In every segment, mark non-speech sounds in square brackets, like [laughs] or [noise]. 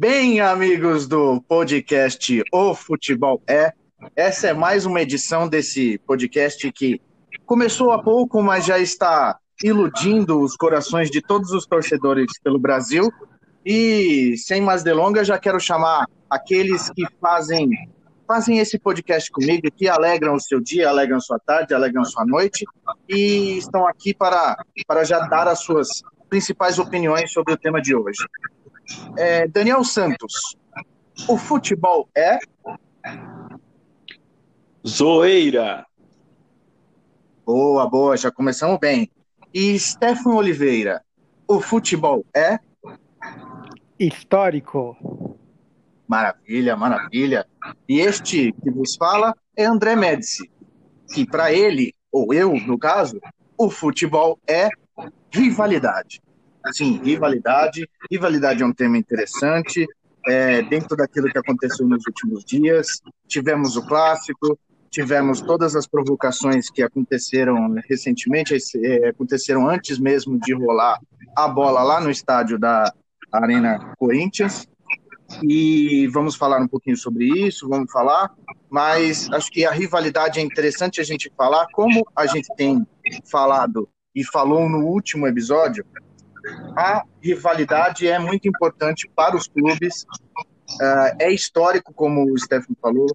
Bem, amigos do podcast O Futebol É, essa é mais uma edição desse podcast que começou há pouco, mas já está iludindo os corações de todos os torcedores pelo Brasil. E sem mais delongas, já quero chamar aqueles que fazem fazem esse podcast comigo, que alegram o seu dia, alegram sua tarde, alegram sua noite e estão aqui para, para já dar as suas principais opiniões sobre o tema de hoje. É, Daniel Santos, o futebol é Zoeira. Boa, boa, já começamos bem. E Stefano Oliveira, o futebol é histórico. Maravilha, maravilha. E este que vos fala é André Médici, que para ele, ou eu, no caso, o futebol é rivalidade. Sim, rivalidade. Rivalidade é um tema interessante. É, dentro daquilo que aconteceu nos últimos dias, tivemos o clássico, tivemos todas as provocações que aconteceram recentemente, é, aconteceram antes mesmo de rolar a bola lá no estádio da Arena Corinthians. E vamos falar um pouquinho sobre isso, vamos falar, mas acho que a rivalidade é interessante a gente falar, como a gente tem falado e falou no último episódio, a rivalidade é muito importante para os clubes, uh, é histórico, como o Stefano falou,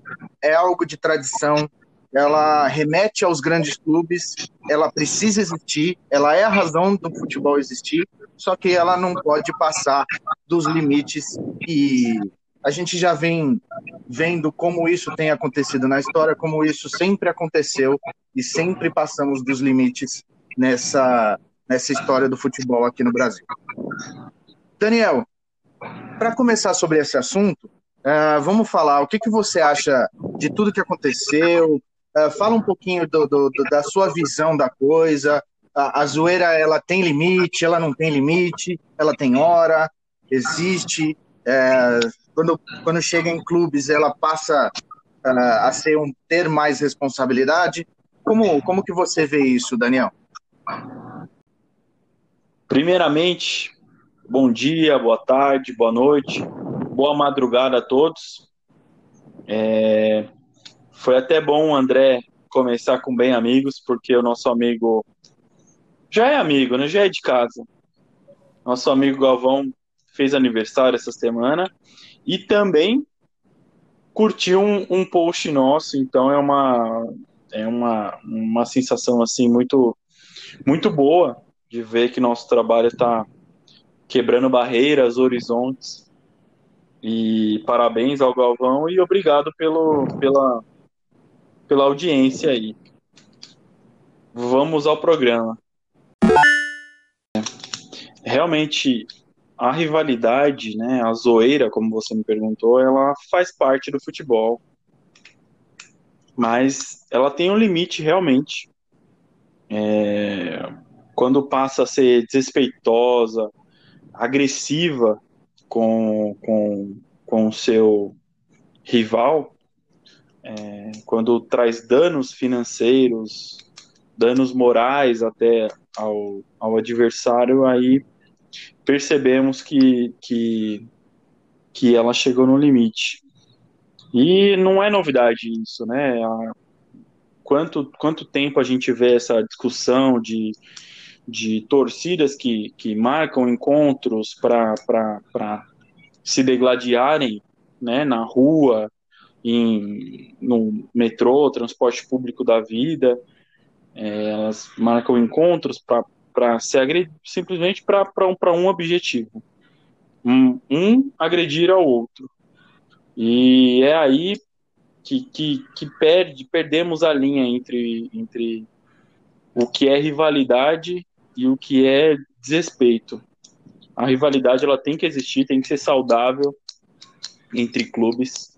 é algo de tradição, ela remete aos grandes clubes, ela precisa existir, ela é a razão do futebol existir, só que ela não pode passar dos limites. E a gente já vem vendo como isso tem acontecido na história, como isso sempre aconteceu. E sempre passamos dos limites nessa nessa história do futebol aqui no Brasil. Daniel, para começar sobre esse assunto, uh, vamos falar o que, que você acha de tudo que aconteceu. Uh, fala um pouquinho do, do, do, da sua visão da coisa. A, a zoeira ela tem limite, ela não tem limite, ela tem hora, existe. Uh, quando, quando chega em clubes, ela passa a ser um ter mais responsabilidade. Como, como que você vê isso, Daniel? Primeiramente, bom dia, boa tarde, boa noite, boa madrugada a todos. É... Foi até bom, André, começar com bem amigos, porque o nosso amigo já é amigo, né? Já é de casa. Nosso amigo Galvão fez aniversário essa semana e também curtiu um, um post nosso, então é uma é uma, uma sensação assim muito muito boa de ver que nosso trabalho está quebrando barreiras, horizontes. E parabéns ao Galvão e obrigado pelo, pela, pela audiência aí. Vamos ao programa. Realmente, a rivalidade, né, a zoeira, como você me perguntou, ela faz parte do futebol. Mas ela tem um limite realmente. É, quando passa a ser desrespeitosa, agressiva com, com, com o seu rival, é, quando traz danos financeiros, danos morais até ao, ao adversário, aí percebemos que, que, que ela chegou no limite. E não é novidade isso, né? quanto, quanto tempo a gente vê essa discussão de de torcidas que, que marcam encontros para se degladiarem né, na rua, em, no metrô, transporte público da vida. É, elas marcam encontros para se agredir, simplesmente para um, um objetivo. Um, um agredir ao outro. E é aí que, que, que perde, perdemos a linha entre, entre o que é rivalidade e o que é desrespeito. A rivalidade ela tem que existir, tem que ser saudável entre clubes,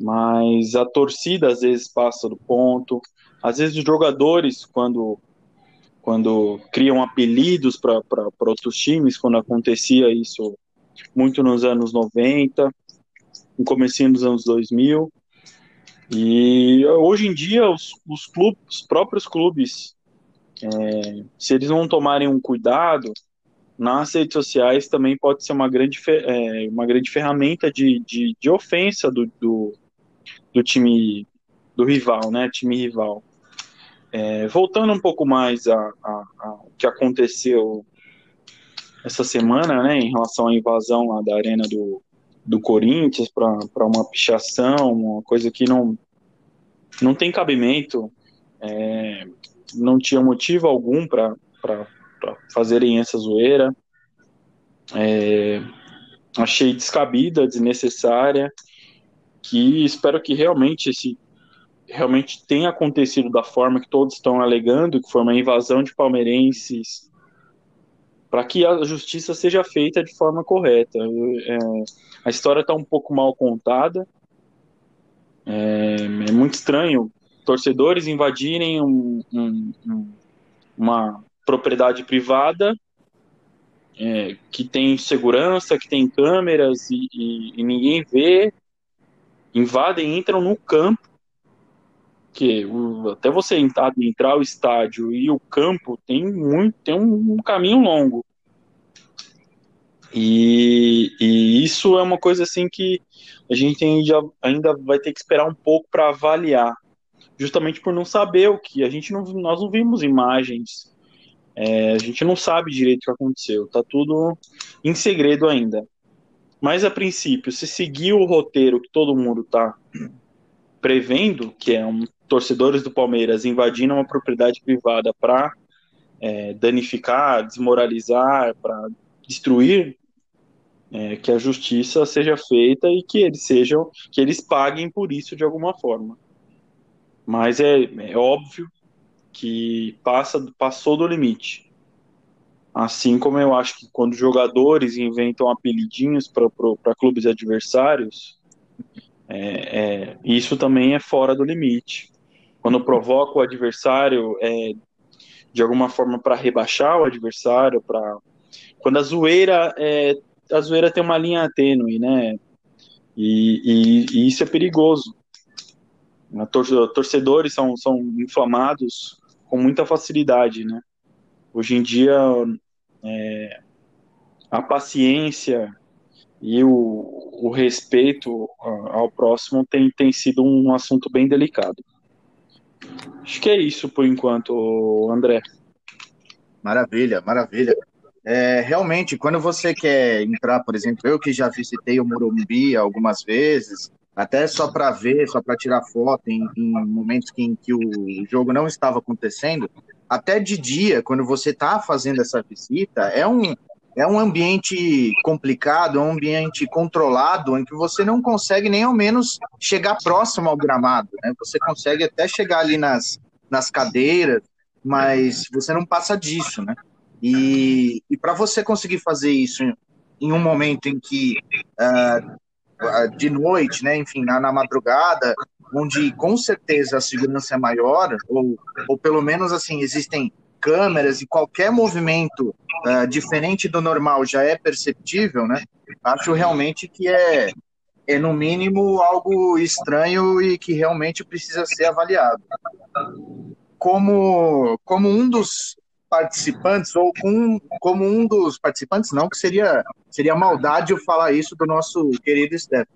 mas a torcida às vezes passa do ponto, às vezes os jogadores quando quando criam apelidos para outros times, quando acontecia isso muito nos anos 90, no comecinho dos anos 2000. E hoje em dia os, os clubes, os próprios clubes é, se eles não tomarem um cuidado, nas redes sociais também pode ser uma grande, é, uma grande ferramenta de, de, de ofensa do, do, do, time do rival, né? Time rival. É, voltando um pouco mais ao que aconteceu essa semana, né, em relação à invasão lá da arena do, do Corinthians para uma pichação, uma coisa que não, não tem cabimento, é, não tinha motivo algum para fazerem essa zoeira. É, achei descabida, desnecessária, que espero que realmente esse realmente tenha acontecido da forma que todos estão alegando, que foi uma invasão de palmeirenses, para que a justiça seja feita de forma correta. É, a história está um pouco mal contada. É, é, muito estranho torcedores invadirem um, um, um, uma propriedade privada é, que tem segurança, que tem câmeras e, e, e ninguém vê, invadem, entram no campo porque até você entrar, entrar o estádio e o campo tem muito, tem um, um caminho longo. E, e, isso é uma coisa assim que a gente ainda vai ter que esperar um pouco para avaliar, justamente por não saber o que a gente não, nós não vimos imagens, é, a gente não sabe direito o que aconteceu, tá tudo em segredo ainda. Mas a princípio, se seguir o roteiro que todo mundo tá prevendo, que é um torcedores do Palmeiras invadindo uma propriedade privada para é, danificar, desmoralizar, para destruir, é, que a justiça seja feita e que eles sejam, que eles paguem por isso de alguma forma. Mas é, é óbvio que passa, passou do limite. Assim como eu acho que quando jogadores inventam apelidinhos para clubes adversários, é, é, isso também é fora do limite quando provoca o adversário é, de alguma forma para rebaixar o adversário, para quando a zoeira é, a zoeira tem uma linha tênue, né? E, e, e isso é perigoso. Torcedores são, são inflamados com muita facilidade, né? Hoje em dia é, a paciência e o, o respeito ao próximo tem, tem sido um assunto bem delicado. Acho que é isso por enquanto, André. Maravilha, maravilha. É, realmente, quando você quer entrar, por exemplo, eu que já visitei o Morumbi algumas vezes, até só para ver, só para tirar foto em, em momentos que, em que o jogo não estava acontecendo, até de dia, quando você está fazendo essa visita, é um, é um ambiente complicado, é um ambiente controlado, em que você não consegue nem ao menos chegar próximo ao gramado. Né? Você consegue até chegar ali nas, nas cadeiras, mas você não passa disso. Né? E, e para você conseguir fazer isso em, um momento em que, uh, de noite, né, enfim, na, na madrugada, onde com certeza a segurança é maior, ou, ou pelo menos assim, existem câmeras e qualquer movimento uh, diferente do normal já é perceptível, né? Acho realmente que é, é, no mínimo, algo estranho e que realmente precisa ser avaliado. Como, como um dos participantes, ou com, como um dos participantes, não, que seria, seria maldade eu falar isso do nosso querido Steph,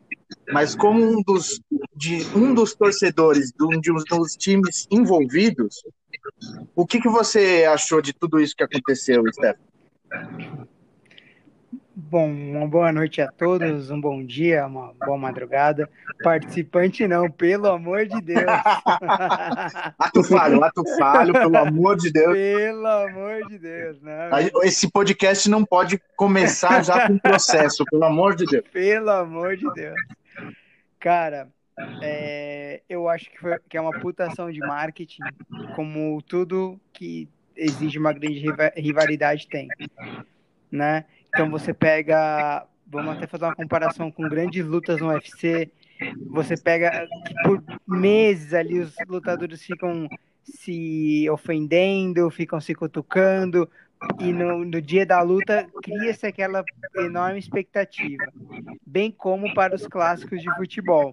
mas como um dos, de, um dos torcedores de um dos times envolvidos, o que, que você achou de tudo isso que aconteceu, Steph? Bom, uma boa noite a [laughs] todos, um bom dia, uma boa madrugada. Participante não, pelo amor de Deus. [laughs] ato falho, ato falho, pelo amor de Deus. Pelo amor de Deus, né? Esse podcast não pode começar já com processo, pelo amor de Deus. Pelo amor de Deus. Cara, é, eu acho que, foi, que é uma putação de marketing, como tudo que exige uma grande rivalidade tem, né? Então você pega, vamos até fazer uma comparação com grandes lutas no UFC, você pega que por meses ali os lutadores ficam se ofendendo, ficam se cutucando, e no, no dia da luta cria-se aquela enorme expectativa, bem como para os clássicos de futebol.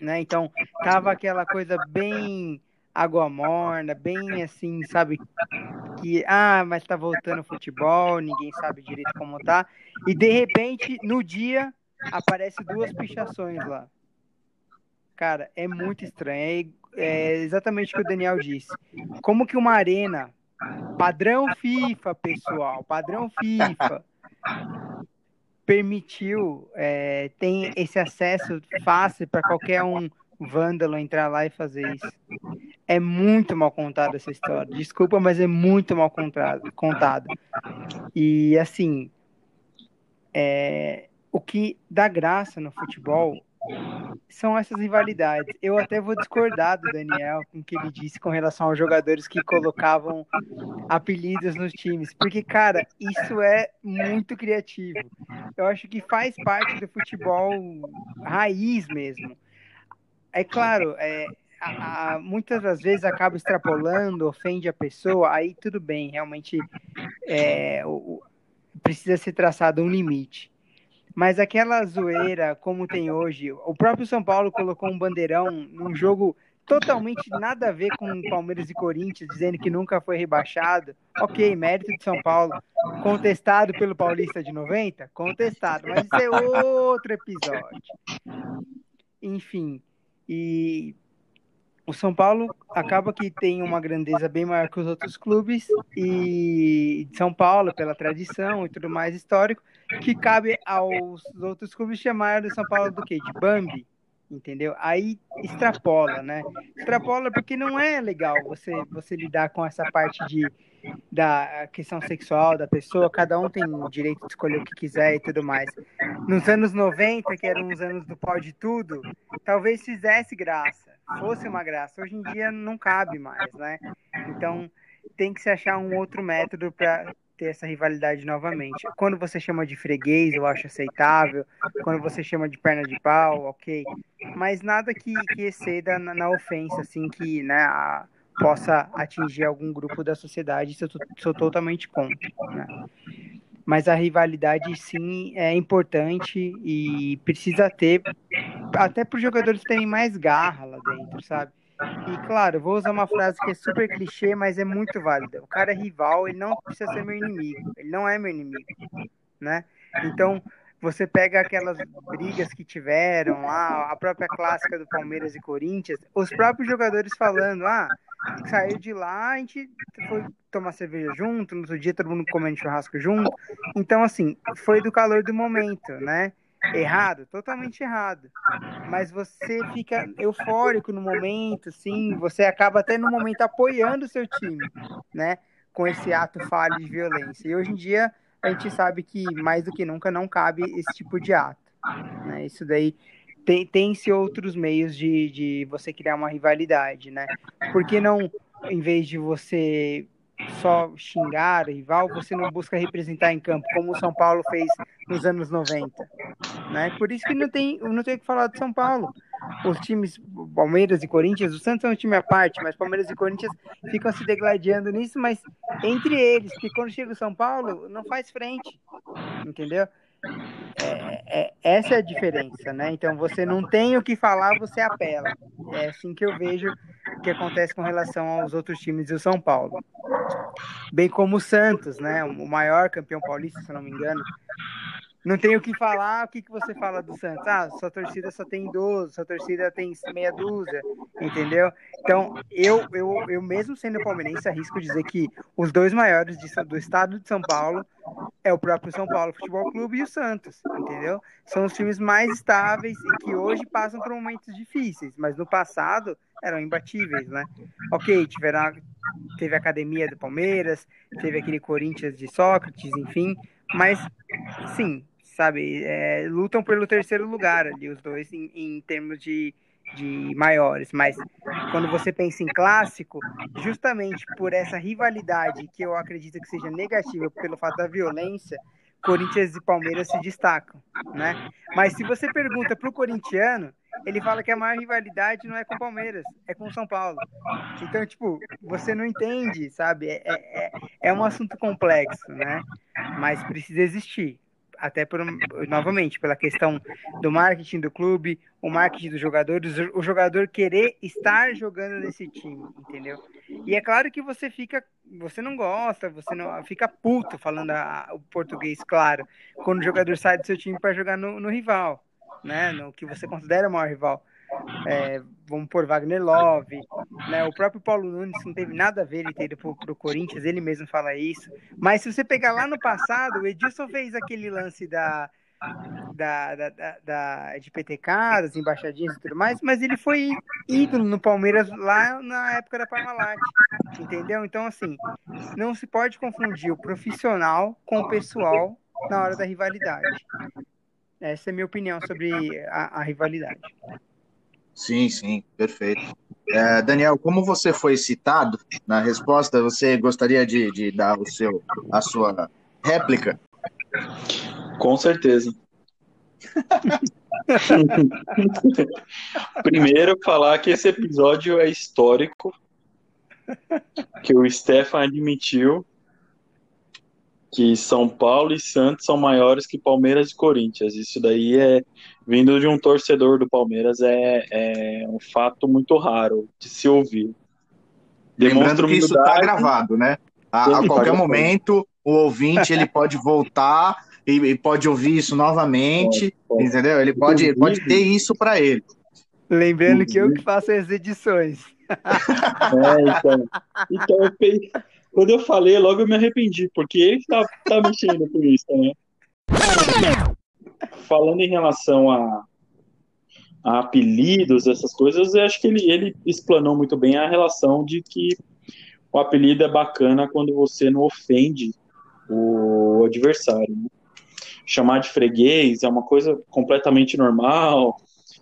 Né? Então, tava aquela coisa bem água morna, bem assim, sabe? Que, ah, mas tá voltando o futebol, ninguém sabe direito como tá. E de repente, no dia, aparece duas pichações lá. Cara, é muito estranho. É, é exatamente o que o Daniel disse. Como que uma arena, padrão FIFA, pessoal, padrão FIFA, permitiu, é, tem esse acesso fácil para qualquer um vândalo entrar lá e fazer isso. É muito mal contada essa história. Desculpa, mas é muito mal contado. contado. E assim, é, o que dá graça no futebol são essas rivalidades. Eu até vou discordar do Daniel com o que ele disse com relação aos jogadores que colocavam apelidos nos times, porque, cara, isso é muito criativo. Eu acho que faz parte do futebol raiz mesmo. É claro, é, a, a, muitas das vezes acaba extrapolando, ofende a pessoa, aí tudo bem, realmente é, o, precisa ser traçado um limite. Mas aquela zoeira como tem hoje, o próprio São Paulo colocou um bandeirão num jogo totalmente nada a ver com Palmeiras e Corinthians, dizendo que nunca foi rebaixado. Ok, mérito de São Paulo. Contestado pelo Paulista de 90? Contestado, mas isso é outro episódio. Enfim, e o São Paulo acaba que tem uma grandeza bem maior que os outros clubes e São Paulo pela tradição e tudo mais histórico que cabe aos outros clubes chamar o São Paulo do quê? De Bambi, entendeu? Aí extrapola, né? Extrapola porque não é legal você você lidar com essa parte de da questão sexual da pessoa, cada um tem o direito de escolher o que quiser e tudo mais. Nos anos 90, que eram os anos do pau de tudo, talvez fizesse graça, fosse uma graça. Hoje em dia não cabe mais, né? Então tem que se achar um outro método para ter essa rivalidade novamente. Quando você chama de freguês, eu acho aceitável. Quando você chama de perna de pau, ok. Mas nada que, que exceda na, na ofensa, assim, que né, a, possa atingir algum grupo da sociedade, isso eu sou totalmente contra. Né? Mas a rivalidade, sim, é importante e precisa ter, até para os jogadores terem mais garra lá dentro, sabe? E claro, vou usar uma frase que é super clichê, mas é muito válida. O cara é rival, ele não precisa ser meu inimigo. Ele não é meu inimigo, né? Então, você pega aquelas brigas que tiveram lá, a própria clássica do Palmeiras e Corinthians, os próprios jogadores falando, ah, saiu de lá, a gente foi tomar cerveja junto, no outro dia todo mundo comendo churrasco junto. Então, assim, foi do calor do momento, né? Errado, totalmente errado. Mas você fica eufórico no momento, sim, você acaba até no momento apoiando o seu time, né? Com esse ato falho de violência. E hoje em dia a gente sabe que mais do que nunca não cabe esse tipo de ato. Né? Isso daí tem, tem-se outros meios de, de você criar uma rivalidade, né? Por que não, em vez de você só xingar rival, você não busca representar em campo, como o São Paulo fez nos anos 90. Né? Por isso que não tem, não tem o que falar de São Paulo. Os times Palmeiras e Corinthians, o Santos é um time à parte, mas Palmeiras e Corinthians ficam se degladiando nisso, mas entre eles, porque quando chega o São Paulo, não faz frente, entendeu? É, é, essa é a diferença, né? Então você não tem o que falar, você apela. É assim que eu vejo o que acontece com relação aos outros times do São Paulo. Bem como o Santos, né? O maior campeão paulista, se não me engano, não tem o que falar, o que, que você fala do Santos? Ah, sua torcida só tem 12, sua torcida tem meia dúzia, entendeu? Então, eu, eu, eu mesmo sendo palmeirense, arrisco dizer que os dois maiores de, do estado de São Paulo é o próprio São Paulo Futebol Clube e o Santos, entendeu? São os times mais estáveis e que hoje passam por momentos difíceis, mas no passado eram imbatíveis, né? Ok, tiveram, teve a academia do Palmeiras, teve aquele Corinthians de Sócrates, enfim, mas sim, sabe? É, lutam pelo terceiro lugar ali, os dois, em, em termos de, de maiores. Mas quando você pensa em clássico, justamente por essa rivalidade que eu acredito que seja negativa pelo fato da violência, Corinthians e Palmeiras se destacam, né? Mas se você pergunta para o corintiano, ele fala que a maior rivalidade não é com o Palmeiras, é com o São Paulo. Então, tipo, você não entende, sabe? É, é, é um assunto complexo, né? Mas precisa existir Até por, novamente, pela questão do marketing do clube, o marketing dos jogadores, o jogador querer estar jogando nesse time, entendeu? E é claro que você fica, você não gosta, você não fica puto falando a, o português, claro, quando o jogador sai do seu time para jogar no, no rival, né? No que você considera o maior rival é, vamos por Wagner Love, né? O próprio Paulo Nunes não teve nada a ver ele ter ido pro, pro Corinthians, ele mesmo fala isso. Mas se você pegar lá no passado, o Edilson fez aquele lance da, da, da, da, da de PTK, das embaixadinhas e tudo mais, mas ele foi ídolo no Palmeiras lá na época da Parmalat, entendeu? Então, assim, não se pode confundir o profissional com o pessoal na hora da rivalidade. Essa é a minha opinião sobre a, a rivalidade. Sim, sim, perfeito. É, Daniel, como você foi citado na resposta, você gostaria de, de dar o seu, a sua réplica? Com certeza. [laughs] Primeiro, falar que esse episódio é histórico, que o Stefan admitiu que São Paulo e Santos são maiores que Palmeiras e Corinthians. Isso daí é vindo de um torcedor do Palmeiras é, é um fato muito raro de se ouvir. Demonstra Lembrando que isso está gravado, né? A, a qualquer momento o ouvinte ele pode voltar e, e pode ouvir isso novamente, pode, pode. entendeu? Ele pode, pode ter isso para ele. Lembrando que eu que faço as edições. [laughs] É, então, então eu, quando eu falei, logo eu me arrependi, porque ele tá, tá mexendo com isso, né? Falando em relação a, a apelidos, essas coisas, eu acho que ele, ele explanou muito bem a relação de que o apelido é bacana quando você não ofende o adversário. Né? Chamar de freguês é uma coisa completamente normal.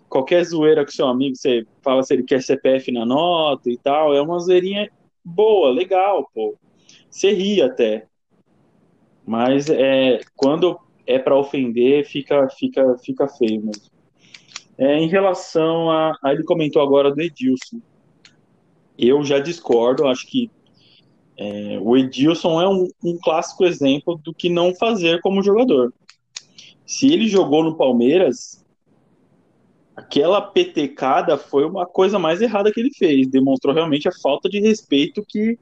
Qualquer zoeira com seu amigo, você fala se ele quer CPF na nota e tal, é uma zoeirinha boa, legal, pô. Você ri até. Mas é, quando é para ofender, fica, fica, fica feio mesmo. É, em relação a, a. Ele comentou agora do Edilson. Eu já discordo, acho que é, o Edilson é um, um clássico exemplo do que não fazer como jogador. Se ele jogou no Palmeiras, aquela petecada foi uma coisa mais errada que ele fez. Demonstrou realmente a falta de respeito que,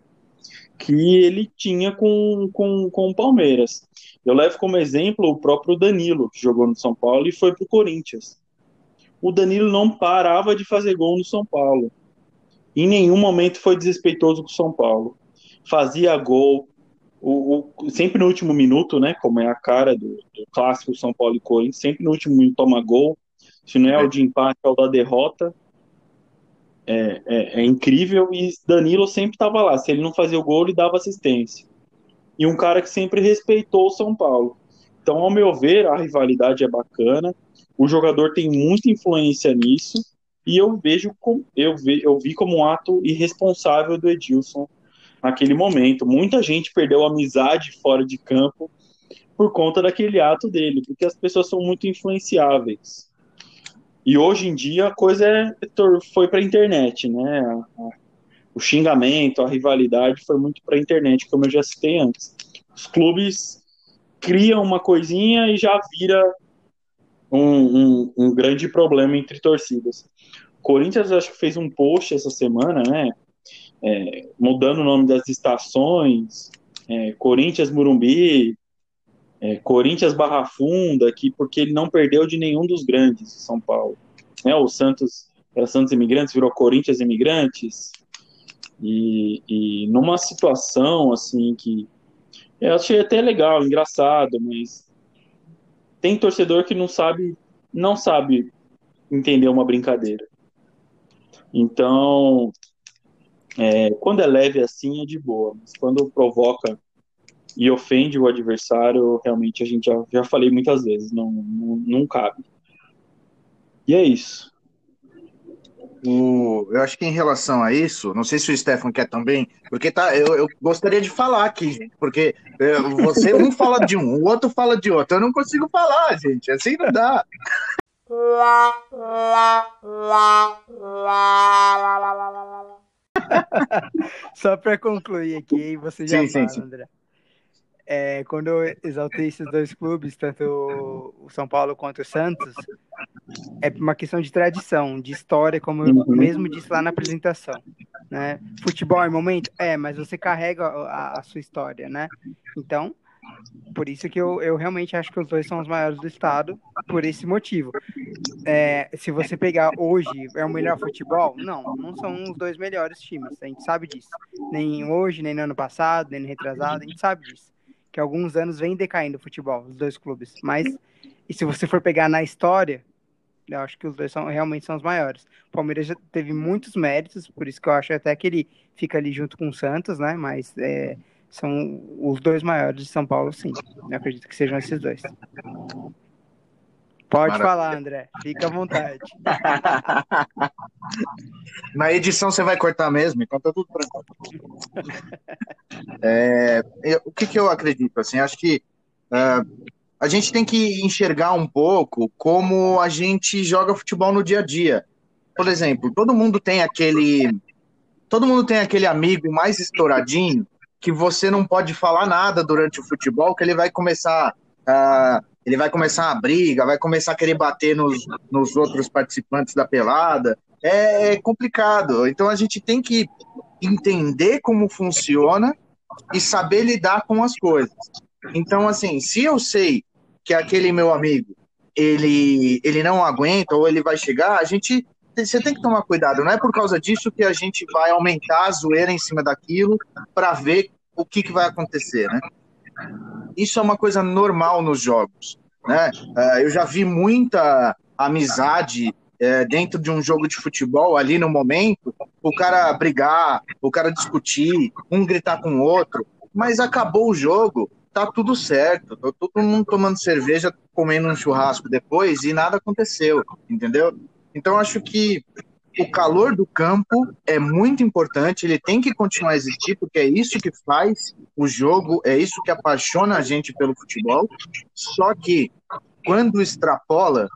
que ele tinha com, com, com o Palmeiras. Eu levo como exemplo o próprio Danilo, que jogou no São Paulo e foi para o Corinthians. O Danilo não parava de fazer gol no São Paulo. Em nenhum momento foi desrespeitoso com o São Paulo. Fazia gol, o, o, sempre no último minuto, né? Como é a cara do, do clássico São Paulo e Corinthians, sempre no último minuto toma gol. Se não é o de empate, é o da derrota. É, é, é incrível e Danilo sempre estava lá. Se ele não fazia o gol, ele dava assistência e um cara que sempre respeitou o São Paulo. Então, ao meu ver, a rivalidade é bacana, o jogador tem muita influência nisso, e eu vejo com, eu, vi, eu vi como um ato irresponsável do Edilson naquele momento. Muita gente perdeu amizade fora de campo por conta daquele ato dele, porque as pessoas são muito influenciáveis. E hoje em dia a coisa é, foi para a internet, né? o xingamento, a rivalidade foi muito para a internet, como eu já citei antes. Os clubes criam uma coisinha e já vira um, um, um grande problema entre torcidas. Corinthians acho que fez um post essa semana, né? É, mudando o nome das estações, é, Corinthians Murumbi, é, Corinthians Barra Funda, aqui, porque ele não perdeu de nenhum dos grandes de São Paulo. Né, o Santos era Santos Imigrantes, virou Corinthians Imigrantes, e, e numa situação assim que eu achei até legal, engraçado, mas tem torcedor que não sabe, não sabe entender uma brincadeira. Então, é, quando é leve assim é de boa, mas quando provoca e ofende o adversário, realmente a gente já, já falei muitas vezes, não, não, não cabe. E é isso. O, eu acho que em relação a isso, não sei se o Stefan quer também, porque tá, eu, eu gostaria de falar aqui, gente, porque é, você um [laughs] fala de um, o outro fala de outro, eu não consigo falar, gente, assim não dá. [laughs] Só para concluir aqui, você já sim, fala, sim, sim. André. É, quando eu exaltei esses dois clubes, tanto o São Paulo quanto o Santos, é uma questão de tradição, de história, como eu uhum. mesmo disse lá na apresentação. Né? Futebol é momento? É, mas você carrega a, a, sua história, né? Então, por isso que eu, eu realmente acho que os dois são os maiores do estado, por esse motivo. É, se você pegar hoje, é o melhor futebol? Não, não são os dois melhores times, a gente sabe disso. Nem hoje, nem no ano passado, nem no retrasado, a gente sabe disso. Que alguns anos vem decaindo o futebol, os dois clubes. Mas, e se você for pegar na história, eu acho que os dois são, realmente são os maiores. O Palmeiras já teve muitos méritos, por isso que eu acho até que ele fica ali junto com o Santos, né? Mas é, são os dois maiores de São Paulo, sim. Eu acredito que sejam esses dois. Pode Maravilha. falar, André. Fica à vontade. [laughs] Na edição você vai cortar mesmo, então tá tudo tranquilo. É, eu, o que, que eu acredito? Assim, acho que uh, a gente tem que enxergar um pouco como a gente joga futebol no dia a dia. Por exemplo, todo mundo tem aquele. Todo mundo tem aquele amigo mais estouradinho que você não pode falar nada durante o futebol, que ele vai começar. Uh, ele vai começar a briga, vai começar a querer bater nos, nos outros participantes da pelada. É, é complicado. Então a gente tem que entender como funciona e saber lidar com as coisas. Então, assim, se eu sei que aquele meu amigo ele, ele não aguenta ou ele vai chegar, a gente você tem que tomar cuidado. Não é por causa disso que a gente vai aumentar a zoeira em cima daquilo para ver o que, que vai acontecer, né? Isso é uma coisa normal nos jogos, né? É, eu já vi muita amizade é, dentro de um jogo de futebol ali no momento, o cara brigar, o cara discutir, um gritar com o outro, mas acabou o jogo, tá tudo certo, tá todo mundo tomando cerveja, comendo um churrasco depois e nada aconteceu, entendeu? Então acho que o calor do campo é muito importante, ele tem que continuar a existir, porque é isso que faz o jogo, é isso que apaixona a gente pelo futebol. Só que quando extrapola,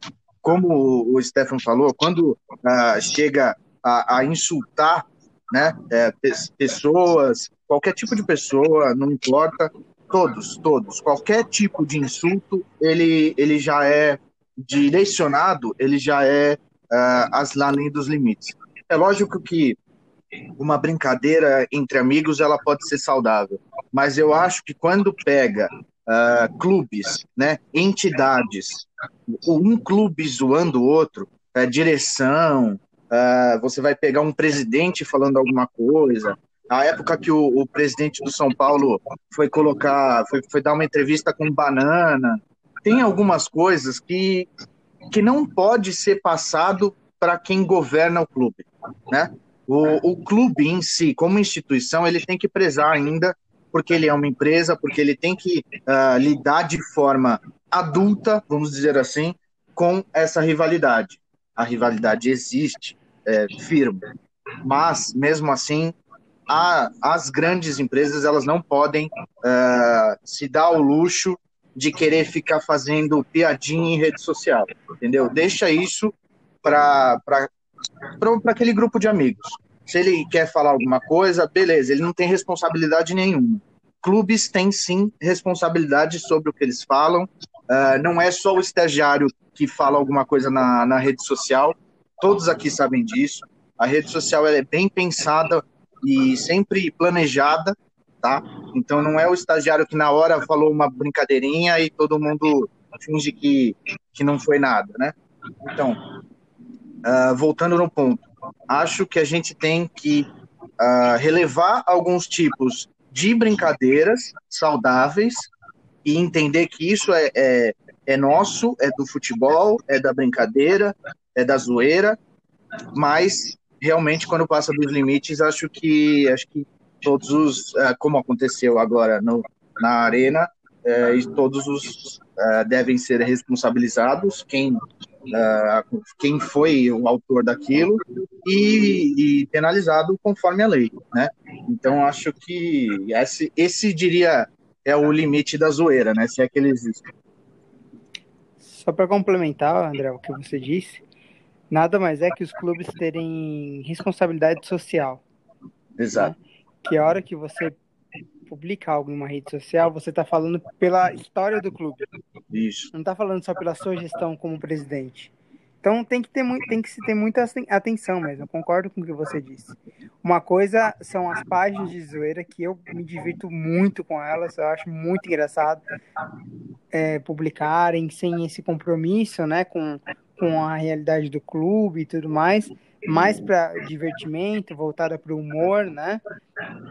como o Stefan falou, quando uh, chega a, a, insultar né, é, pessoas, qualquer tipo de pessoa, não importa, todos, todos, qualquer tipo de insulto, ele, ele já é direcionado, ele já é uh, as, além dos limites. É lógico que uma brincadeira entre amigos ela pode ser saudável, mas eu acho que quando pega uh, clubes, né, entidades, um clube zoando o outro, uh, direção, uh, você vai pegar um presidente falando alguma coisa. A época que o, o, presidente do São Paulo foi colocar, foi, foi dar uma entrevista com banana, tem algumas coisas que que não pode ser passado para quem governa o clube, né? O, o, clube em si, como instituição, ele tem que prezar ainda, porque ele é uma empresa, porque ele tem que uh, lidar de forma adulta, vamos dizer assim, com essa rivalidade. A rivalidade existe, é, firme, mas mesmo assim, a, as grandes empresas elas não podem uh, se dar o luxo de querer ficar fazendo piadinha em rede social, entendeu? Deixa isso para aquele grupo de amigos. Se ele quer falar alguma coisa, beleza, ele não tem responsabilidade nenhuma. Clubes têm sim responsabilidade sobre o que eles falam. Uh, não é só o estagiário que fala alguma coisa na, na rede social. Todos aqui sabem disso. A rede social é bem pensada e sempre planejada tá? Então não é o estagiário que na hora falou uma brincadeirinha e todo mundo finge que, que não foi nada, né? Então, uh, voltando no ponto, acho que a gente tem que uh, relevar alguns tipos de brincadeiras saudáveis e entender que isso é, é, é nosso, é do futebol, é da brincadeira, é da zoeira, mas realmente quando passa dos limites, acho que acho que todos os, é, como aconteceu agora no, na arena, é, e todos os é, devem ser responsabilizados, quem, quem foi o autor daquilo, e, e, penalizado conforme a lei, né? Então, acho que esse, esse, diria, é o limite da zoeira, né? Se é que ele existe. Só para complementar, André, o que você disse, nada mais é que os clubes terem responsabilidade social. Exato. Né? Que a hora que você publica algo em uma rede social, você está falando pela história do clube. Isso. Não está falando só pela sua gestão como presidente. Então tem que ter tem que se ter muita atenção mesmo. Eu concordo com o que você disse. Uma coisa são as páginas de zoeira que eu me divirto muito com elas. Eu acho muito engraçado é, publicarem sem esse compromisso, né, com com a realidade do clube e tudo mais, mais para divertimento, voltada para o humor, né?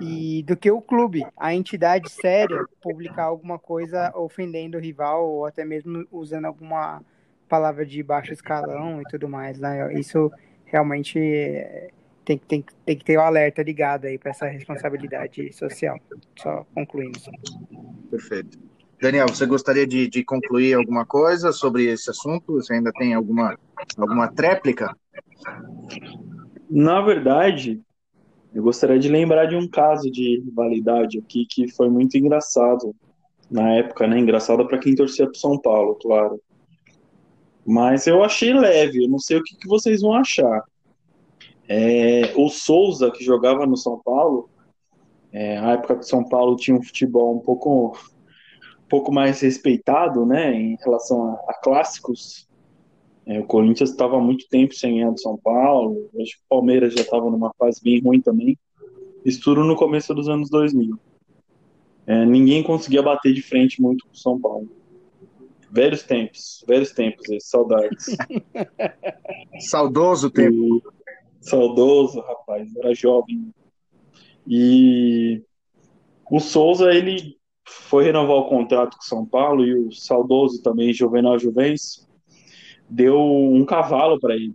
E do que o clube, a entidade séria publicar alguma coisa ofendendo o rival ou até mesmo usando alguma palavra de baixo escalão e tudo mais, né? Isso realmente tem, tem, tem que ter o um alerta ligado aí para essa responsabilidade social. Só concluindo. Perfeito. Daniel, você gostaria de, de, concluir alguma coisa sobre esse assunto? Você ainda tem alguma, alguma tréplica? Na verdade, eu gostaria de lembrar de um caso de rivalidade aqui que foi muito engraçado na época, né? Engraçado para quem torcia para São Paulo, claro. Mas eu achei leve, eu não sei o que, que vocês vão achar. É, o Souza, que jogava no São Paulo, é, na época que São Paulo tinha um futebol um pouco pouco mais respeitado, né, em relação a, a clássicos. É, o Corinthians estava muito tempo sem ganhar do São Paulo, acho que o Palmeiras já estava numa fase bem ruim também. Isso tudo no começo dos anos 2000. É, ninguém conseguia bater de frente muito com o São Paulo. Velhos tempos, velhos tempos, saudades. [laughs] Saudoso tempo. E, saudoso, rapaz, era jovem. E o Souza, ele foi renovar o contrato com São Paulo e o saudoso também Juvenal Juvencio deu um cavalo para ele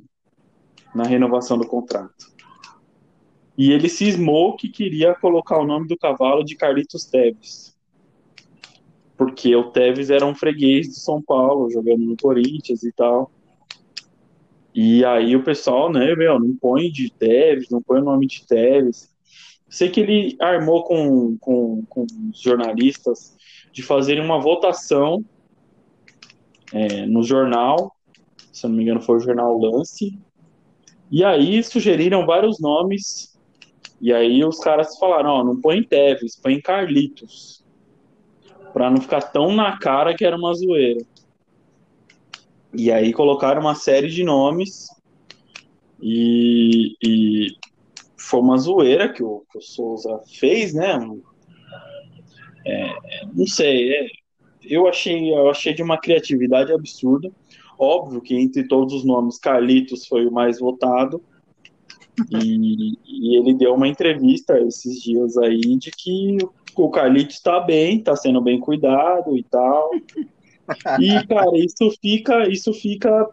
na renovação do contrato. E ele cismou que queria colocar o nome do cavalo de Carlitos Teves. Porque o Teves era um freguês de São Paulo, jogando no Corinthians e tal. E aí o pessoal, né, meu, não põe de Teves, não põe o nome de Teves. Sei que ele armou com, com, com os jornalistas de fazerem uma votação é, no jornal, se não me engano foi o jornal Lance, e aí sugeriram vários nomes, e aí os caras falaram, ó, não põe Teves, põe Carlitos, para não ficar tão na cara que era uma zoeira. E aí colocaram uma série de nomes, e, e foi uma zoeira que o, que o Souza fez, né? É, não sei, é, eu achei, eu achei de uma criatividade absurda. Óbvio que entre todos os nomes, Carlitos foi o mais votado. E, e ele deu uma entrevista esses dias aí de que o Carlitos está bem, está sendo bem cuidado e tal. E, cara, isso fica, isso fica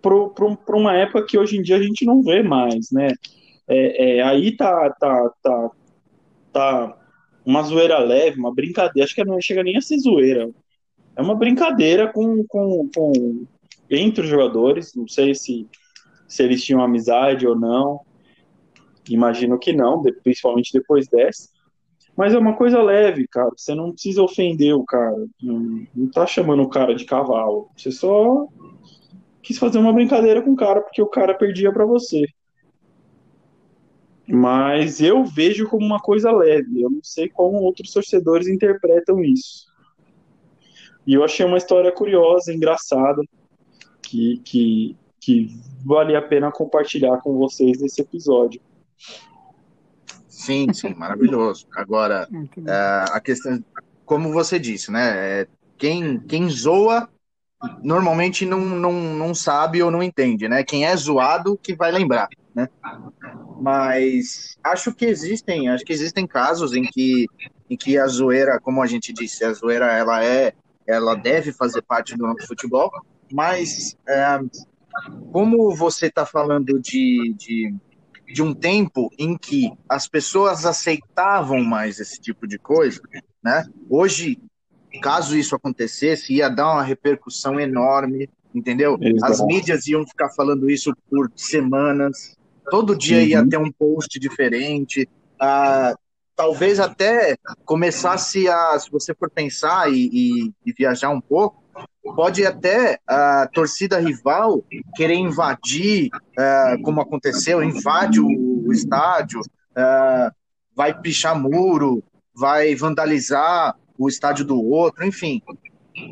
para uma época que hoje em dia a gente não vê mais, né? É, é, aí tá, tá, tá, tá uma zoeira leve, uma brincadeira, acho que não chega nem a ser zoeira. É uma brincadeira com, com, com entre os jogadores, não sei se, se eles tinham amizade ou não, imagino que não, principalmente depois dessa. Mas é uma coisa leve, cara. Você não precisa ofender o cara. Não, não tá chamando o cara de cavalo. Você só quis fazer uma brincadeira com o cara porque o cara perdia para você. Mas eu vejo como uma coisa leve. Eu não sei como outros torcedores interpretam isso. E eu achei uma história curiosa, engraçada, que, que, que vale a pena compartilhar com vocês nesse episódio. Sim, sim, maravilhoso. Agora, [laughs] é, a questão, como você disse, né? É, quem, quem zoa normalmente não, não, não sabe ou não entende, né? Quem é zoado que vai lembrar, né? Mas acho que existem, acho que existem casos em que, em que a zoeira, como a gente disse, a zoeira ela é, ela deve fazer parte do nosso futebol, mas é, como você está falando de, de, de um tempo em que as pessoas aceitavam mais esse tipo de coisa, né? Hoje caso isso acontecesse, ia dar uma repercussão enorme, entendeu? Exato. As mídias iam ficar falando isso por semanas, todo dia uhum. ia ter um post diferente, ah, talvez até começasse a, se você for pensar e, e, e viajar um pouco, pode até a torcida rival querer invadir, uh, como aconteceu, invade o, o estádio, uh, vai pichar muro, vai vandalizar o estádio do outro, enfim,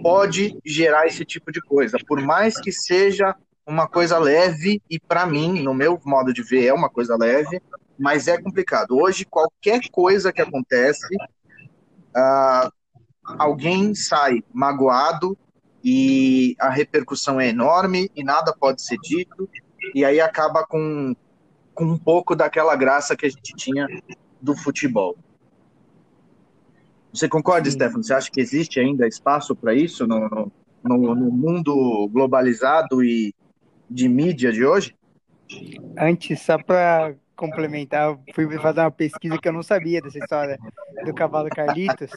pode gerar esse tipo de coisa. Por mais que seja uma coisa leve, e para mim, no meu modo de ver, é uma coisa leve, mas é complicado. Hoje, qualquer coisa que acontece, uh, alguém sai magoado e a repercussão é enorme e nada pode ser dito, e aí acaba com, com um pouco daquela graça que a gente tinha do futebol. Você concorda, Sim. Stefano? Você acha que existe ainda espaço para isso no, no, no, mundo globalizado e de mídia de hoje? Antes, só para complementar, fui fazer uma pesquisa que eu não sabia dessa história do cavalo Carlitos.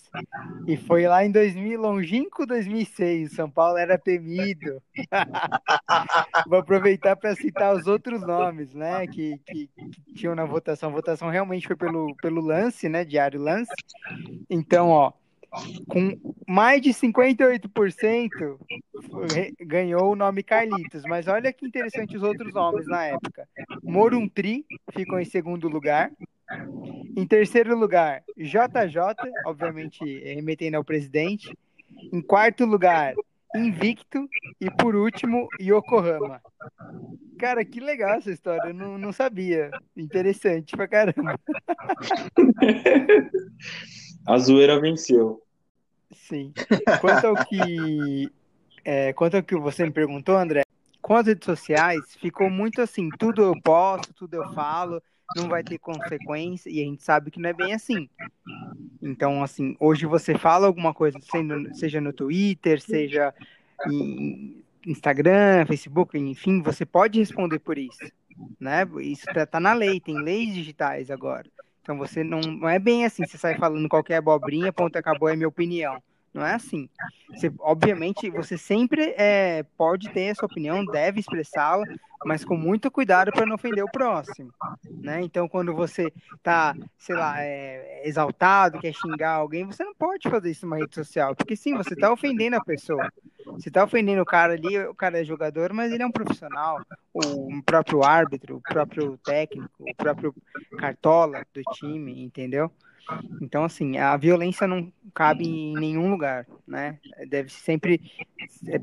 E foi lá em 2000, longínquo 2006, São Paulo era temido. [laughs] Vou aproveitar para citar os outros nomes, né, que, que, que, tinham na votação. A votação realmente foi pelo, pelo lance, né, diário lance. Então, ó, com mais de 58% ganhou o nome Carlitos. Mas olha que interessante os outros nomes na época. Moruntri ficou em segundo lugar. Em terceiro lugar, JJ, obviamente remetendo ao presidente. Em quarto lugar, Invicto. E por último, Yokohama. Cara, que legal essa história. Eu não, não sabia. Interessante pra caramba. [laughs] A zoeira venceu. Sim. Quanto ao que, é, quanto ao que você me perguntou, André, com as redes sociais ficou muito assim, tudo eu posto, tudo eu falo, não vai ter consequência, e a gente sabe que não é bem assim. Então, assim, hoje você fala alguma coisa, seja no Twitter, seja em Instagram, Facebook, enfim, você pode responder por isso, né? Isso tá, tá na lei, tem leis digitais agora. Então você não, não é bem assim, você sai falando qualquer abobrinha, ponto, acabou, é minha opinião. Não é assim. Você, obviamente, você sempre é, pode ter essa opinião, deve expressá-la, mas com muito cuidado para não ofender o próximo. Né? Então, quando você tá, sei lá, é, exaltado, quer xingar alguém, você não pode fazer isso numa rede social, porque sim, você está ofendendo a pessoa. Você está ofendendo o cara ali, o cara é jogador, mas ele é um profissional, o próprio árbitro, o próprio técnico, o próprio cartola do time, entendeu? Então, assim, a violência não cabe em nenhum lugar, né? Deve sempre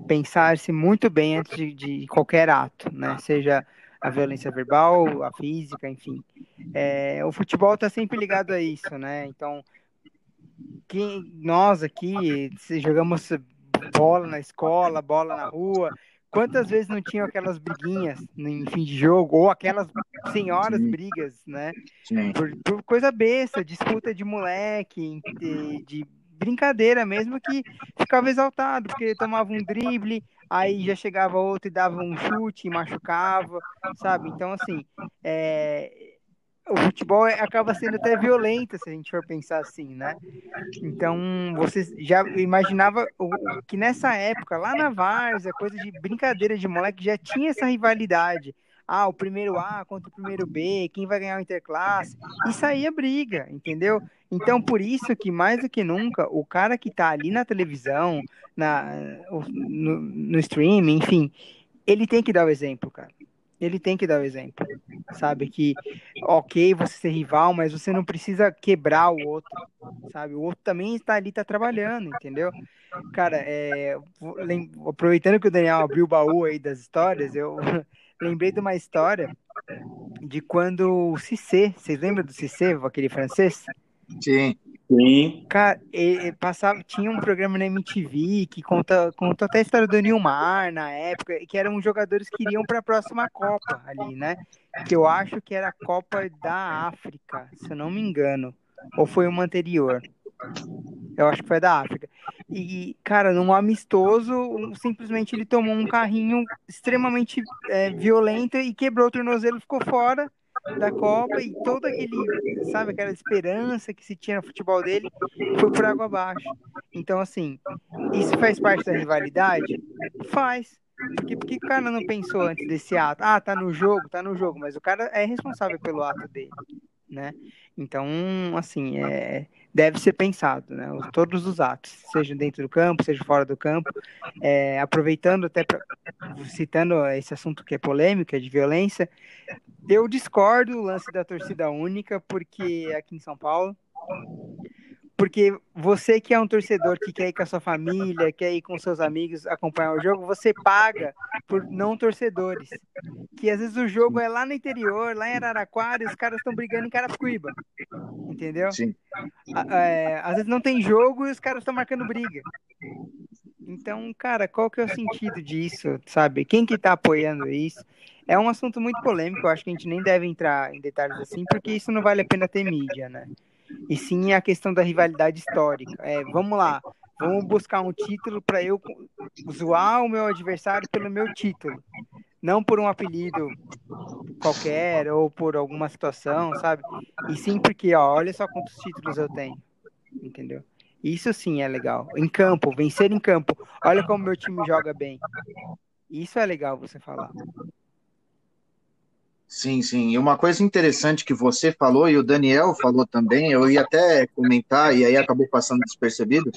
pensar-se muito bem antes de, de, qualquer ato, né? Seja a violência verbal, a física, enfim. É, o futebol está sempre ligado a isso, né? Então, quem, nós aqui, se jogamos bola na escola, bola na rua. Quantas vezes não tinham aquelas briguinhas em fim de jogo, ou aquelas senhoras Sim. brigas, né? Por, por, coisa besta, disputa de moleque, de, de brincadeira mesmo, que ficava exaltado, porque tomava um drible, aí já chegava outro e dava um chute e machucava, sabe? Então, assim, é, o futebol é, acaba sendo até violento, se a gente for pensar assim, né? Então, você já imaginava que nessa época, lá na Várzea, coisa de brincadeira de moleque, já tinha essa rivalidade. Ah, o primeiro A contra o primeiro B, quem vai ganhar o Interclasse? E saía briga, entendeu? Então, por isso que, mais do que nunca, o cara que tá ali na televisão, na, no, no streaming, enfim, ele tem que dar o exemplo, cara ele tem que dar o exemplo, sabe? Que, ok, você ser rival, mas você não precisa quebrar o outro, sabe? O outro também está ali, está trabalhando, entendeu? Cara, é, aproveitando que o Daniel abriu o baú aí das histórias, eu [laughs] lembrei de uma história de quando o Cissé, vocês lembram do Cissé, aquele francês? Sim. Sim. Cara, ele passava, tinha um programa na MTV que conta, conta até a história do Nilmar na época, que eram jogadores que iriam para a próxima Copa ali, né? Que eu acho que era a Copa da África, se eu não me engano. Ou foi uma anterior. Eu acho que foi da África. E, cara, num amistoso, simplesmente ele tomou um carrinho extremamente é, violento e quebrou o tornozelo, ficou fora da Copa e todo aquele, sabe, aquela esperança que se tinha no futebol dele foi por água abaixo. Então, assim, isso faz parte da rivalidade? Faz. Porque, porque o cara não pensou antes desse ato? Ah, tá no jogo, tá no jogo, mas o cara é responsável pelo ato dele, né? Então, assim, é, deve ser pensado, né? Todos os atos, seja dentro do campo, seja fora do campo, é, aproveitando até pra, citando esse assunto que é polêmico, é de violência, eu discordo do lance da torcida única, porque aqui em São Paulo, porque você que é um torcedor que quer ir com a sua família, quer ir com seus amigos acompanhar o jogo, você paga por não torcedores. Que às vezes o jogo é lá no interior, lá em Araraquara, e os caras estão brigando em Carapicuíba. Entendeu? Sim. É, às vezes não tem jogo e os caras estão marcando briga. Então, cara, qual que é o sentido disso, sabe? Quem que tá apoiando isso? É um assunto muito polêmico, eu acho que a gente nem deve entrar em detalhes assim, porque isso não vale a pena ter mídia, né? E sim a questão da rivalidade histórica. É, vamos lá, vamos buscar um título para eu zoar o meu adversário pelo meu título, não por um apelido qualquer ou por alguma situação, sabe? E sim porque, ó, olha só quantos títulos eu tenho, entendeu? Isso sim é legal. Em campo, vencer em campo. Olha como meu time joga bem. Isso é legal você falar. Sim, sim. E uma coisa interessante que você falou e o Daniel falou também, eu ia até comentar e aí acabou passando despercebido.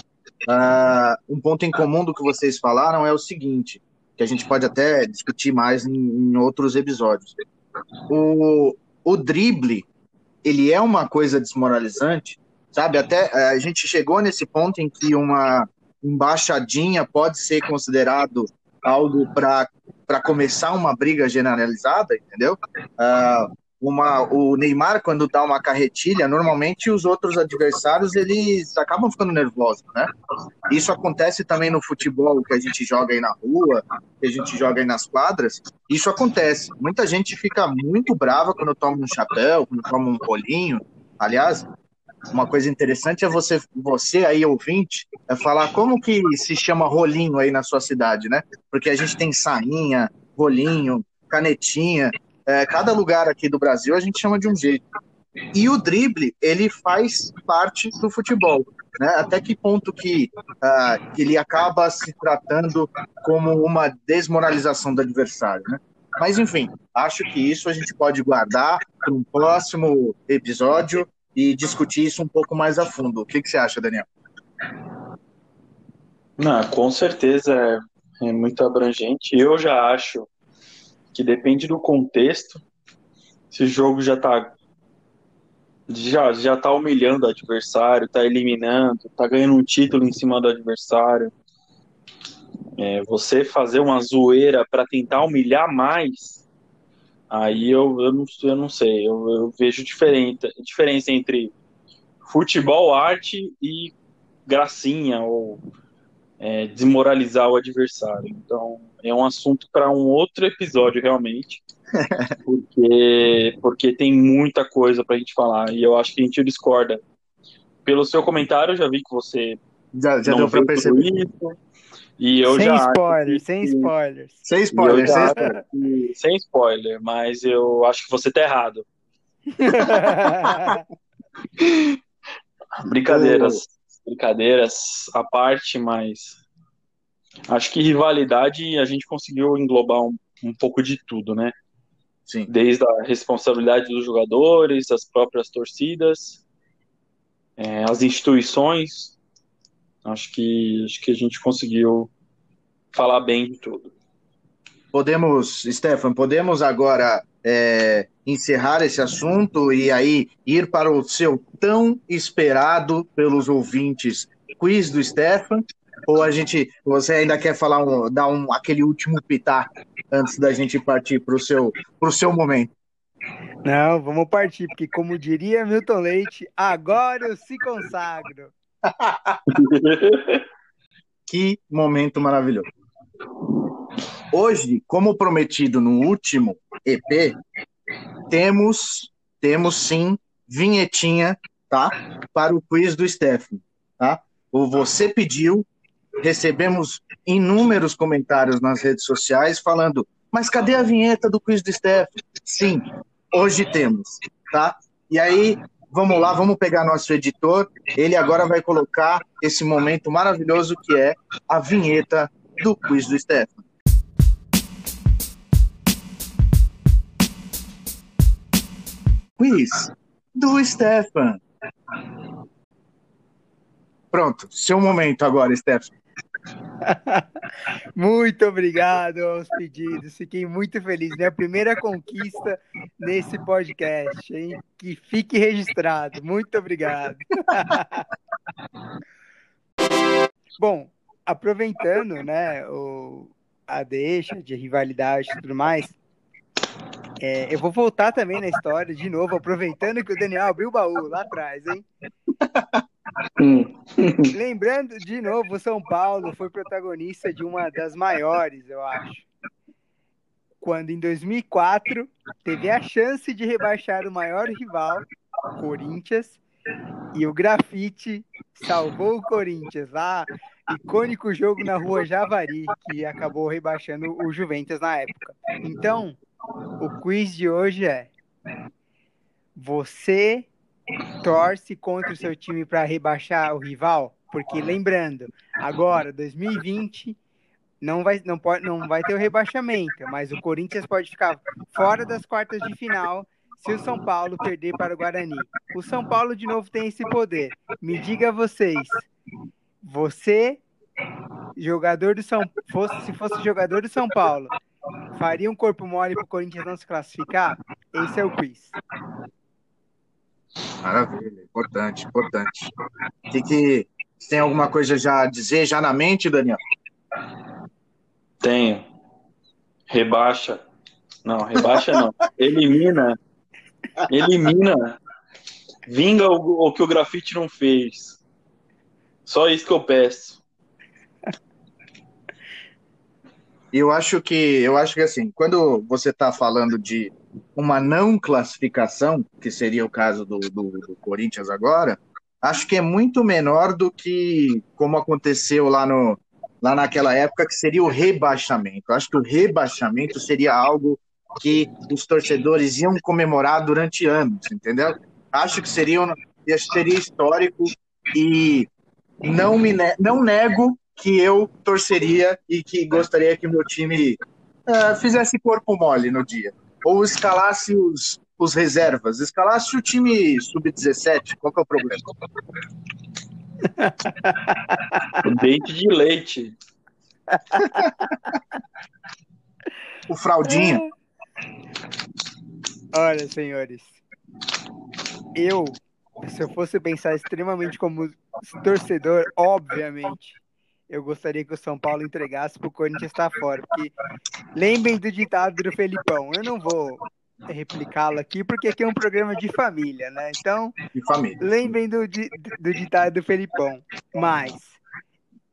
Uh, um ponto em comum do que vocês falaram é o seguinte, que a gente pode até discutir mais em, em outros episódios. O, o drible, ele é uma coisa desmoralizante, sabe? Até eh, a gente chegou nesse ponto em que uma embaixadinha pode ser considerado algo para começar uma briga generalizada, entendeu? Uh, uma, o Neymar, quando dá uma carretilha, normalmente os outros adversários eles acabam ficando nervosos, né? Isso acontece também no futebol que a gente joga aí na rua, que a gente joga aí nas quadras. Isso acontece. Muita gente fica muito brava quando toma um chapéu, quando toma um rolinho. Aliás, uma coisa interessante é você, você aí ouvinte, é falar como que se chama rolinho aí na sua cidade, né? Porque a gente tem sainha, rolinho, canetinha, é, cada lugar aqui do Brasil a gente chama de um jeito. E o drible, ele faz parte do futebol. Né? Até que ponto que, uh, ele acaba se tratando como uma desmoralização do adversário, né? Mas, enfim, acho que isso a gente pode guardar para um próximo episódio e discutir isso um pouco mais a fundo. O que, que você acha, Daniel? Não, com certeza é, é muito abrangente. Eu já acho que depende do contexto. Se o jogo já está já já tá humilhando o adversário, está eliminando, está ganhando um título em cima do adversário. É, você fazer uma zoeira para tentar humilhar mais Aí eu, eu, não, eu não sei, eu, eu vejo diferente, diferença entre futebol, arte e gracinha, ou é, desmoralizar o adversário. Então, é um assunto para um outro episódio, realmente. [laughs] porque, porque tem muita coisa para a gente falar. E eu acho que a gente discorda. Pelo seu comentário, eu já vi que você. Já, já deu para perceber. Isso. E eu sem já spoiler, sem spoilers. Sem spoiler, sem spoiler. sem spoiler, mas eu acho que você tá errado. [laughs] brincadeiras, brincadeiras à parte, mas acho que rivalidade a gente conseguiu englobar um, um pouco de tudo, né? Sim. Desde a responsabilidade dos jogadores, as próprias torcidas, é, as instituições, Acho que, acho que a gente conseguiu falar bem de tudo. Podemos, Stefan, podemos agora é, encerrar esse assunto e aí ir para o seu tão esperado pelos ouvintes quiz do Stefan? Ou a gente, você ainda quer falar, um, dar um, aquele último pitaco antes da gente partir para o seu, pro seu momento? Não, vamos partir, porque como diria Milton Leite, agora eu se consagro. [laughs] que momento maravilhoso. Hoje, como prometido no último EP, temos temos sim vinhetinha, tá? Para o quiz do Stefano, tá? O você pediu, recebemos inúmeros comentários nas redes sociais falando: "Mas cadê a vinheta do quiz do Stefano?" Sim, hoje temos, tá? E aí Vamos lá, vamos pegar nosso editor. Ele agora vai colocar esse momento maravilhoso que é a vinheta do quiz do Stefan. Quiz do Stefan. Pronto, seu momento agora, Stefan. [laughs] muito obrigado aos pedidos. Fiquei muito feliz. Minha primeira conquista nesse podcast, hein? Que fique registrado. Muito obrigado. [laughs] Bom, aproveitando, né, o, a deixa de rivalidade e tudo mais, é, eu vou voltar também na história de novo, aproveitando que o Daniel abriu o baú lá atrás, hein? Hum. [laughs] Lembrando de novo, São Paulo foi protagonista de uma das maiores, eu acho. Quando em 2004 teve a chance de rebaixar o maior rival, Corinthians, e o grafite salvou o Corinthians lá, icônico jogo na rua Javari, que acabou rebaixando o Juventus na época. Então, o quiz de hoje é: Você torce contra o seu time para rebaixar o rival? Porque lembrando, agora 2020 não vai não pode não vai ter o rebaixamento, mas o Corinthians pode ficar fora das quartas de final se o São Paulo perder para o Guarani. O São Paulo de novo tem esse poder. Me diga vocês, você jogador do São fosse se fosse jogador do São Paulo, faria um corpo mole para o Corinthians não se classificar? Esse é o quiz. Maravilha, importante, importante. Que, que tem alguma coisa já a dizer já na mente, Daniel? Tenho. Rebaixa. Não, rebaixa não. [laughs] Elimina. Elimina. Vinga o, o que o grafite não fez. Só isso que eu peço. eu acho que eu acho que assim, quando você está falando de uma não classificação, que seria o caso do, do, do, Corinthians agora, acho que é muito menor do que como aconteceu lá no lá naquela época que seria o rebaixamento. Acho que o rebaixamento seria algo que os torcedores iam comemorar durante anos, entendeu? Acho que seria seria histórico e não me não nego que eu torceria e que gostaria que meu time uh, fizesse corpo mole no dia. Ou escalasse os, os reservas, escalasse o time sub-17, qual que é o problema? [laughs] Dente de leite. [laughs] o fraldinha. [laughs] Olha, senhores, eu, se eu fosse pensar extremamente como torcedor, obviamente, eu gostaria que o São Paulo entregasse para o Corinthians estar fora. Porque lembrem do ditado do Felipão. Eu não vou replicá-lo aqui, porque aqui é um programa de família, né? Então, família. lembrem do, do ditado do Felipão. Mas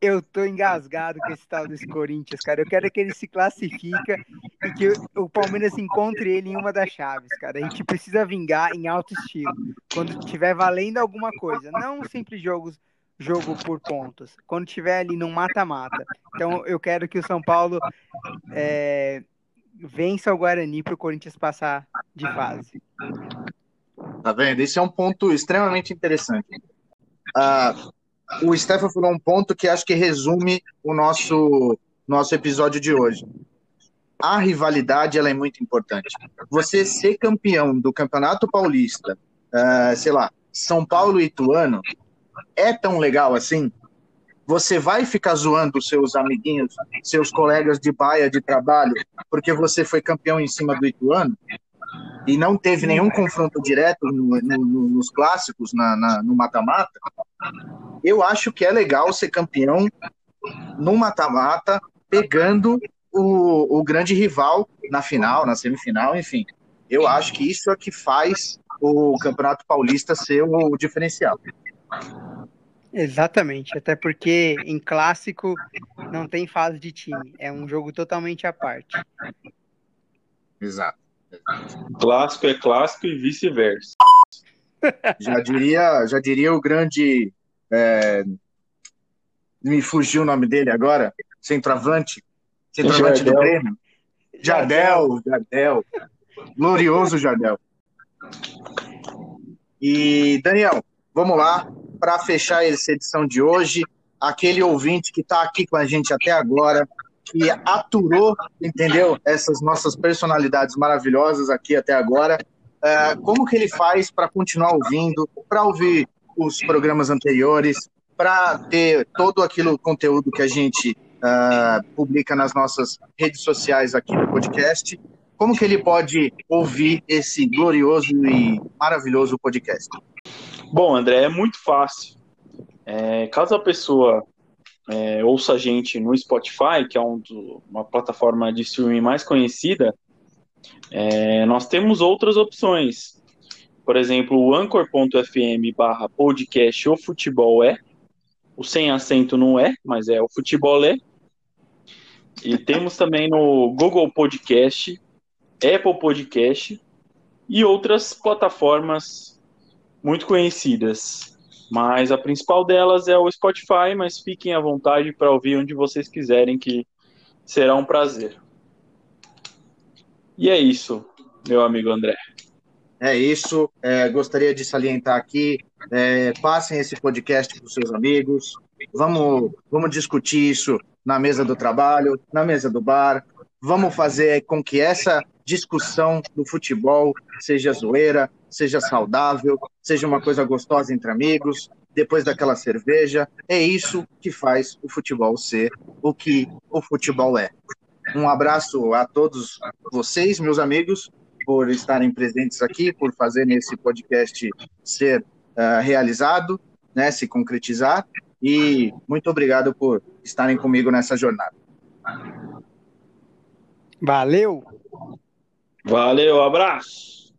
eu tô engasgado com esse tal desse Corinthians, cara. Eu quero que ele se classifica e que o Palmeiras encontre ele em uma das chaves, cara. A gente precisa vingar em alto estilo, quando estiver valendo alguma coisa. Não sempre jogos jogo por pontos. Quando tiver ali no mata-mata. Então eu quero que o São Paulo é, vença o Guarani para o Corinthians passar de fase. Tá vendo? Esse é um ponto extremamente interessante. Uh, o Stefan falou um ponto que acho que resume o nosso, nosso episódio de hoje. A rivalidade ela é muito importante. Você ser campeão do Campeonato Paulista, uh, sei lá, São Paulo e Ituano, é tão legal assim? Você vai ficar zoando seus amiguinhos, seus colegas de baia de trabalho, porque você foi campeão em cima do Ituano? E não teve nenhum confronto direto no, no, nos clássicos, na, na, no mata-mata? Eu acho que é legal ser campeão no mata-mata, pegando o, o grande rival na final, na semifinal, enfim. Eu acho que isso é que faz o Campeonato Paulista ser o diferencial. Exatamente, até porque em clássico não tem fase de time, é um jogo totalmente à parte. Exato. Clássico é clássico e vice-versa. [laughs] Já diria, já diria o grande. É... Me fugiu o nome dele agora. Centroavante. Centroavante Jardel. do Grêmio. Jardel, Jardel. Glorioso Jardel. E, Daniel, vamos lá para fechar essa edição de hoje, aquele ouvinte que está aqui com a gente até agora, que aturou, entendeu? Essas nossas personalidades maravilhosas aqui até agora. Uh, como que ele faz para continuar ouvindo, para ouvir os programas anteriores, para ter todo aquilo conteúdo que a gente uh, publica nas nossas redes sociais aqui no podcast? Como que ele pode ouvir esse glorioso e maravilhoso podcast? Bom, André, é muito fácil. É, caso a pessoa é, ouça a gente no Spotify, que é um do, uma plataforma de streaming mais conhecida, é, nós temos outras opções. Por exemplo, o anchor.fm barra podcast o futebol é. O sem acento não é, mas é o futebol é. E temos também no Google Podcast, Apple Podcast e outras plataformas muito conhecidas. Mas a principal delas é o Spotify, mas fiquem à vontade para ouvir onde vocês quiserem, que será um prazer. E é isso, meu amigo André. É isso. É, gostaria de salientar aqui: é, passem esse podcast para os seus amigos. Vamos, vamos discutir isso na mesa do trabalho, na mesa do bar. Vamos fazer com que essa discussão do futebol seja zoeira, seja saudável, seja uma coisa gostosa entre amigos, depois daquela cerveja. É isso que faz o futebol ser o que o futebol é. Um abraço a todos vocês, meus amigos, por estarem presentes aqui, por fazerem esse podcast ser uh, realizado, né, se concretizar. E muito obrigado por estarem comigo nessa jornada. Valeu! Valeu, abraço.